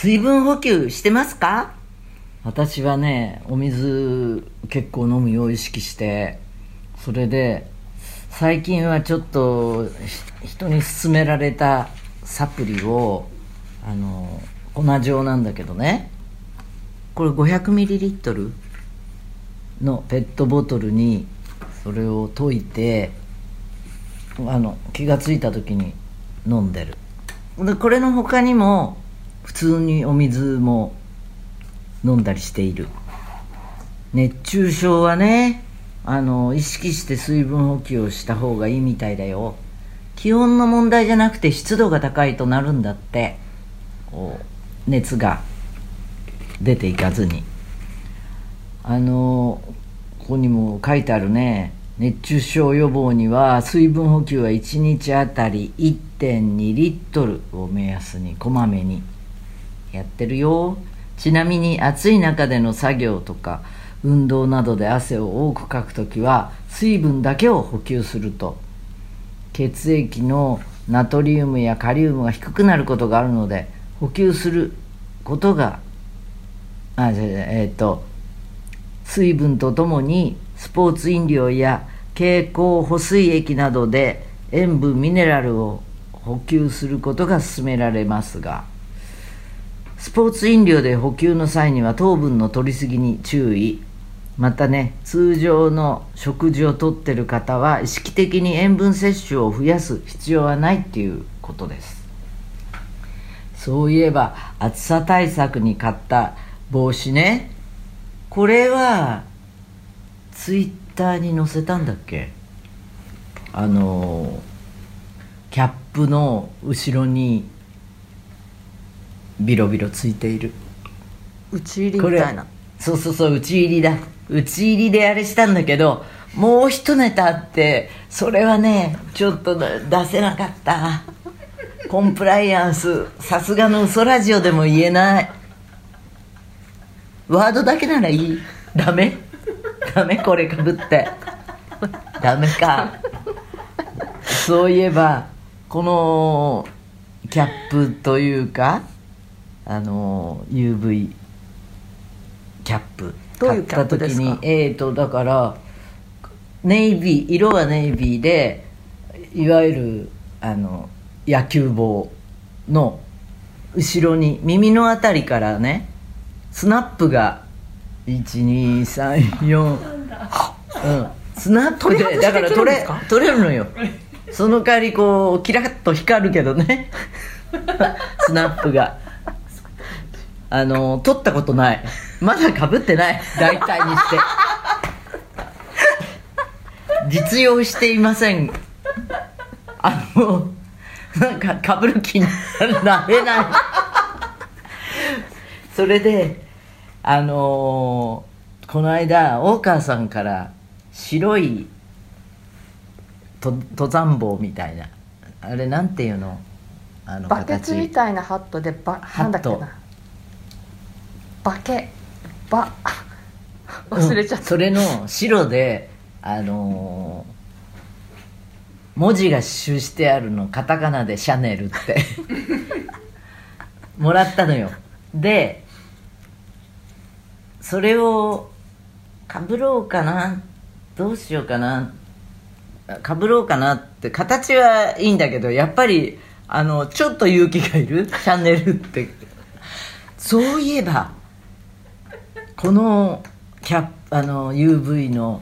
水分補給してますか？私はねお水結構飲むよう意識してそれで最近はちょっと人に勧められたサプリをあの粉状なんだけどね。これ 500ml のペットボトルにそれを溶いてあの気が付いた時に飲んでる。でこれの他にも普通にお水も飲んだりしている。熱中症はねあの意識して水分補給をした方がいいみたいだよ。気温の問題じゃなくて湿度が高いとなるんだって。こう熱が出ていかずに。あのここにも書いてあるね。熱中症予防には水分補給は1日あたり1.2リットルを目安にこまめに。やってるよ。ちなみに暑い中での作業とか運動などで汗を多くかくときは水分だけを補給すると。血液のナトリウムやカリウムが低くなることがあるので補給することがあじゃえっ、と水分とともにスポーツ飲料や経口補水液などで塩分ミネラルを補給することが勧められますが。スポーツ飲料で補給の際には糖分の摂りすぎに注意。またね通常の食事をとってる方は意識的に塩分摂取を増やす必要はないっていうことです。そういえば暑さ対策に買った帽子ね。これはツイッターに載せたんだっけ？あのキャップの後ろにビロビロついている。打ち入りみたいな。そうそうそう打ち入りだ。打ち入りであれしたんだけどもう一ネタあってそれはねちょっと出せなかった。コンプライアンスさすがの嘘ラジオでも言えない。ワードだけならいい。ダメ。ダメこれかぶって。ダメか。そういえばこのキャップというかあの UV キャップ買った時にえっ、ー、とだからネイビー色はネイビーでいわゆるあの野球帽の後ろに耳の辺りからねスナップが1234うん。スナップでだから取れ取れるのよ。その代わりこうキラッと光るけどね。スナップがあの取ったことない。まだかぶってない。大体にして。実用していません。あのなんかかぶる気になれない。それであのー、この間大川さんから白いと登山帽みたいな。あれなんていうの？あのバケツみたいなハットでバなんだっけな。バケバ忘れちゃった、うん、それの白であのー、文字が刺繍してあるのカタカナで「シャネル」って。もらったのよ。でそれをかぶろうかなどうしようかなかぶろうかなって形はいいんだけどやっぱりあのちょっと勇気がいるチャンネルって。そういえばこのキャあの UV の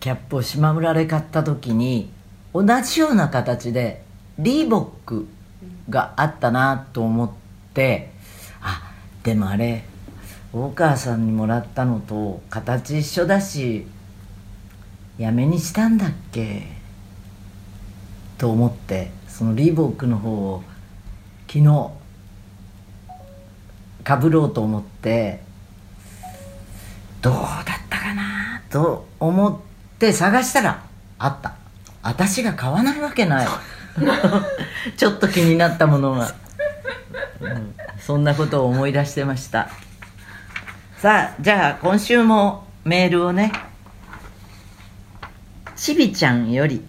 キャップを島村で買った時に同じような形でリーボックがあったなと思ってあでもあれ大川さんにもらったのと形一緒だしやめにしたんだっけ？と思ってそのリーボックの方を昨日かぶろうと思ってどうだったかなと思って探したらあった。私が買わないわけない。ちょっと気になったものが、うん、そんなことを思い出してました。さあじゃあ今週もメールをね。しびちゃんより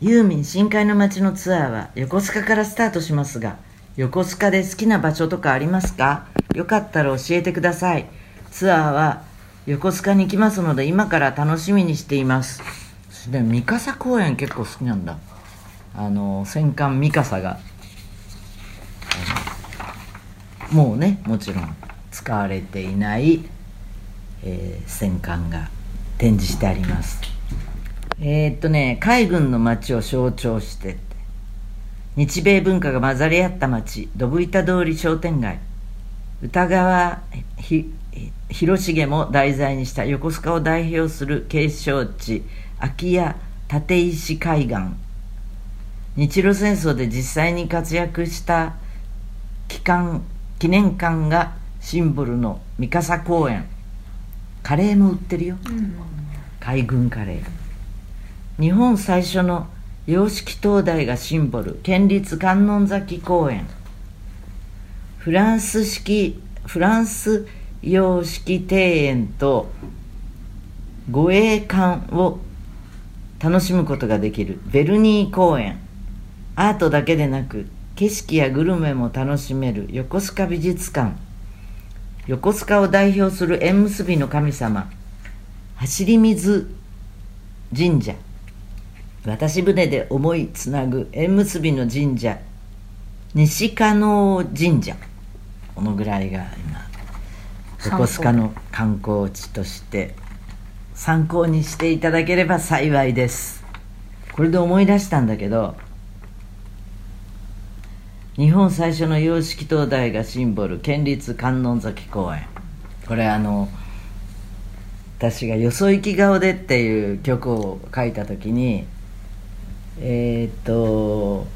ユーミン深海の街のツアーは横須賀からスタートしますが横須賀で好きな場所とかありますか？よかったら教えてください。ツアーは横須賀に来ますので今から楽しみにしています。で三笠公園結構好きなんだ。あの戦艦三笠が。もうねもちろん使われていない、えー、戦艦が展示してあります。えー、っとね海軍の街を象徴して日米文化が混ざり合った街ドブ板通り商店街。歌川広重も題材にした横須賀を代表する景勝地空き家立石海岸。日露戦争で実際に活躍した機関記念館がシンボルの三笠公園。カレーも売ってるよ、うん、海軍カレー。日本最初の洋式灯台がシンボル県立観音崎公園。フランス式フランス洋式庭園と護衛館を楽しむことができるベルニー公園。アートだけでなく景色やグルメも楽しめる横須賀美術館。横須賀を代表する縁結びの神様走り水神社。渡し船で思いつなぐ縁結びの神社西加納神社。このぐらいが今横須賀の観光地として参考にしていただければ幸いです。これで思い出したんだけど日本最初の洋式灯台がシンボル県立観音崎公園。これあの私が「よそ行き顔で」っていう曲を書いた時にえっ、と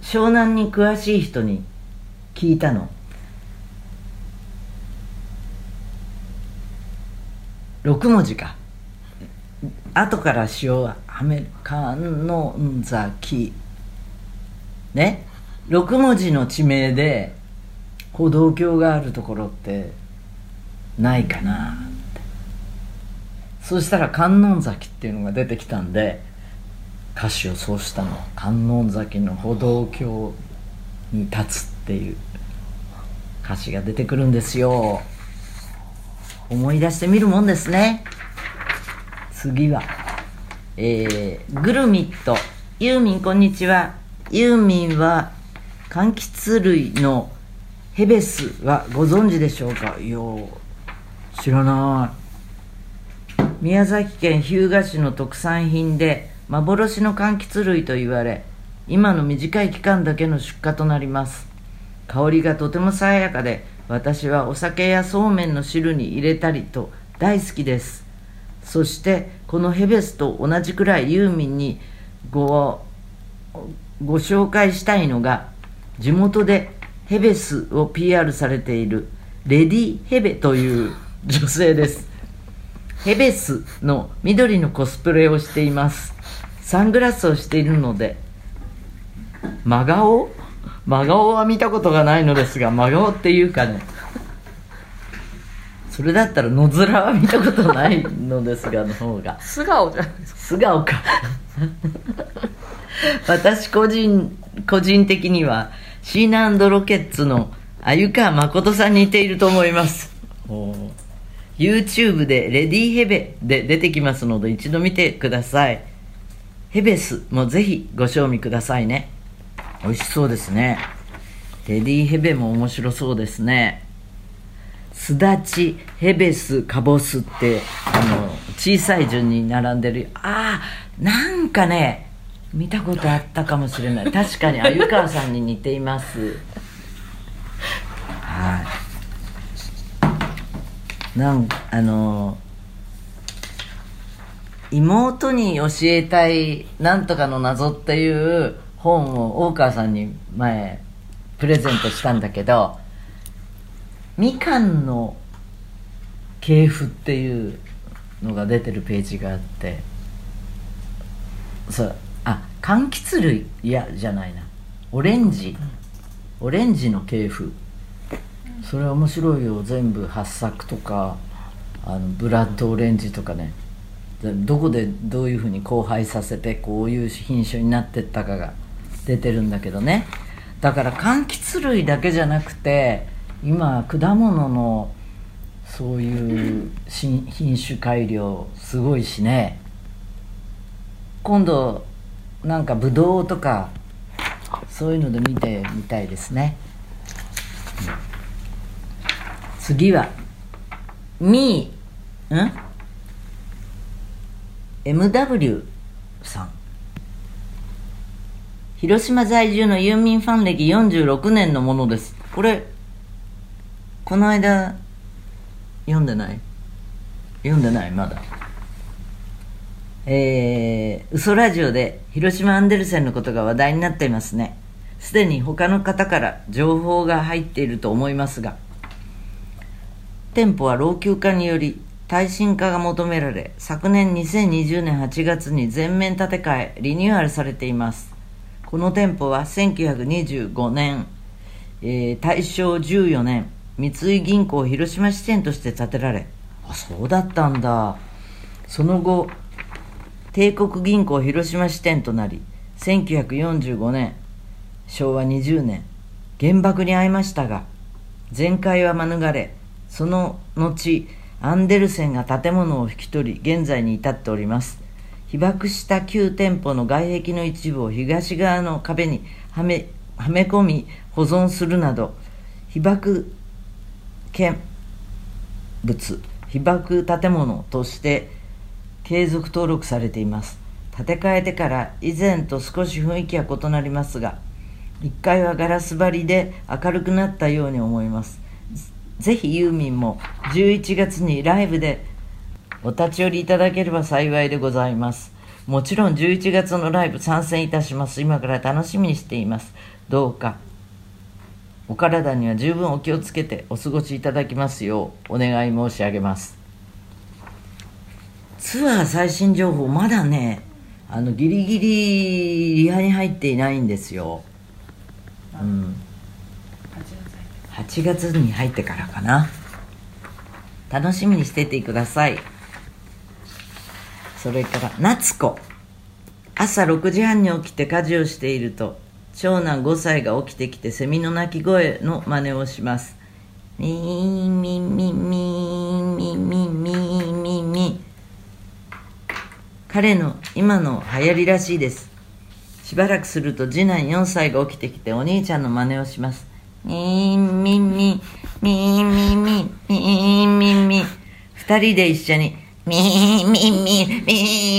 湘南に詳しい人に聞いたの。6文字か。後からしようアメリカの崎ね？6文字の地名で歩道橋があるところってないかなって。そしたら観音崎っていうのが出てきたんで歌詞をそうしたの。観音崎の歩道橋に立つっていう歌詞が出てくるんですよ。思い出してみるもんですね。次はえー、グルミット。ユーミンこんにちは。ユーミンは柑橘類のヘベスはご存知でしょうか？いや知らない。宮崎県日向市の特産品で幻の柑橘類と言われ今の短い期間だけの出荷となります。香りがとても爽やかで私はお酒やそうめんの汁に入れたりと大好きです。そしてこのヘベスと同じくらいユーミンにごご紹介したいのが地元でヘベスを PR されているレディ・ヘベという女性です。ヘベスの緑のコスプレをしています。サングラスをしているので真顔真顔は見たことがないのですが真顔っていうかねそれだったら野面は見たことないのですがの方が。素顔じゃないですか。素顔か。私個人個人的にはシーナロケッツの鮎川誠さんに似ていると思います。YouTube でレディーヘベで出てきますので一度見てください。ヘベスもぜひご賞味くださいね美味しそうですね。レディヘベも面白そうですね。すだちヘベスカボスってあの小さい順に並んでる。ああなんかね見たことあったかもしれない。確かに鮎川さんに似ています。はい。なんあの妹に教えたいなんとかの謎っていう本を大川さんに前プレゼントしたんだけどみかんの系譜っていうのが出てるページがあってそうあ柑橘類いやじゃないな。オレンジ。オレンジの系譜。それ面白いよ。全部八作とかあのブラッドオレンジとかね。どこでどういうふうに交配させてこういう品種になってったかが出てるんだけどね。だから柑橘類だけじゃなくて今果物のそういう品種改良すごいしね。今度なんかブドウとかそういうので見てみたいですね、次はみー。ん？MW さん広島在住のユーミンファン歴46年のものです。これこの間読んでない？読んでない？まだ。えー、嘘ラジオで広島アンデルセンのことが話題になっていますね。すでに他の方から情報が入っていると思いますが店舗は老朽化により耐震化が求められ昨年2020年8月に全面建て替えリニューアルされています。この店舗は1925年、えー、大正14年三井銀行広島支店として建てられあそうだったんだ。その後帝国銀行広島支店となり1945年昭和20年原爆に遭いましたが全壊は免れその後アンデルセンが建物を引き取り現在に至っております。被爆した旧店舗の外壁の一部を東側の壁にはめはめ込み保存するなど被爆建物被爆建物として継続登録されています。建て替えてから以前と少し雰囲気は異なりますが1階はガラス張りで明るくなったように思います。ぜひユーミンも11月にライブでお立ち寄りいただければ幸いでございます。もちろん11月のライブ参戦いたします。今から楽しみにしています。どうかお体には十分お気をつけてお過ごしいただきますようお願い申し上げます。ツアー最新情報まだねあのギリギリリハに入っていないんですよ。うん。8月に入ってからかな。楽しみにしててください。それから夏子。朝6時半に起きて家事をしていると長男5歳が起きてきてセミの鳴き声の真似をします。みーみみみみみみみみ彼の今の流行りらしいです。しばらくすると次男4歳が起きてきてお兄ちゃんの真似をします。みーみみみみみみみみ二人で一緒にみーみみ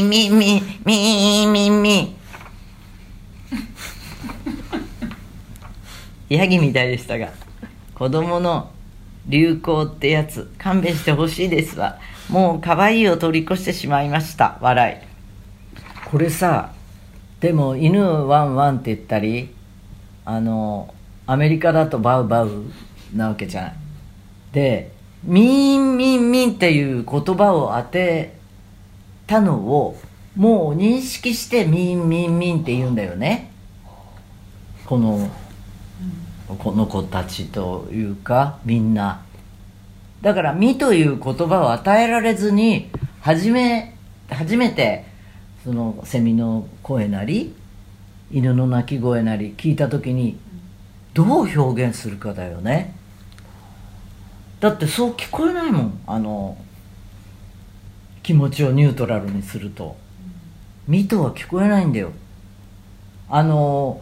みみみみみみ ヤギみたいでしたが子供の流行ってやつ勘弁してほしいですわ。もう可愛いを通り越してしまいました。笑い。これさでも犬ワンワンって言ったりあのアメリカだとバウバウなわけじゃない。でミンミンミンっていう言葉を当てたのをもう認識してミンミンミンって言うんだよね。このこの子たちというかみんな。だから「み」という言葉を与えられずに初め初めてそのセミの声なり犬の鳴き声なり聞いた時にどう表現するかだよね。だってそう聞こえないもん。あの気持ちをニュートラルにすると「み」とは聞こえないんだよ。あの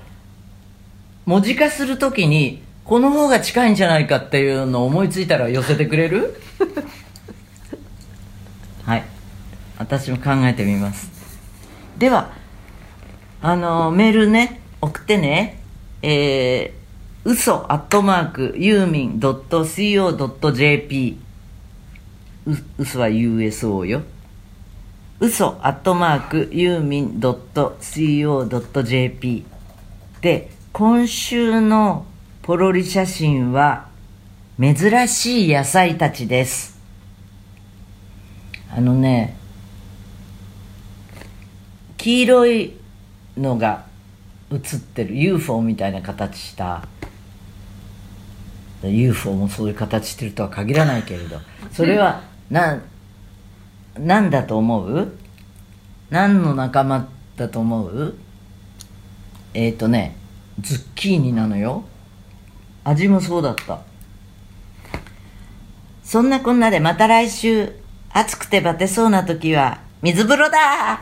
文字化するときにこの方が近いんじゃないかっていうのを思いついたら寄せてくれる？はい。私も考えてみます。ではあのメールね送ってね。えー、嘘アットマークユーミン .co.jp う嘘は USO よ。嘘アットマークユーミン .co.jp で今週のポロリ写真は珍しい野菜たちです。あのね黄色いのが写ってる UFO みたいな形した UFO もそういう形してるとは限らないけれどそれはな何だと思う？何の仲間だと思う？えっ、ー、とねズッキーニなのよ。味もそうだった。そんなこんなでまた来週。暑くてバテそうな時は水風呂だ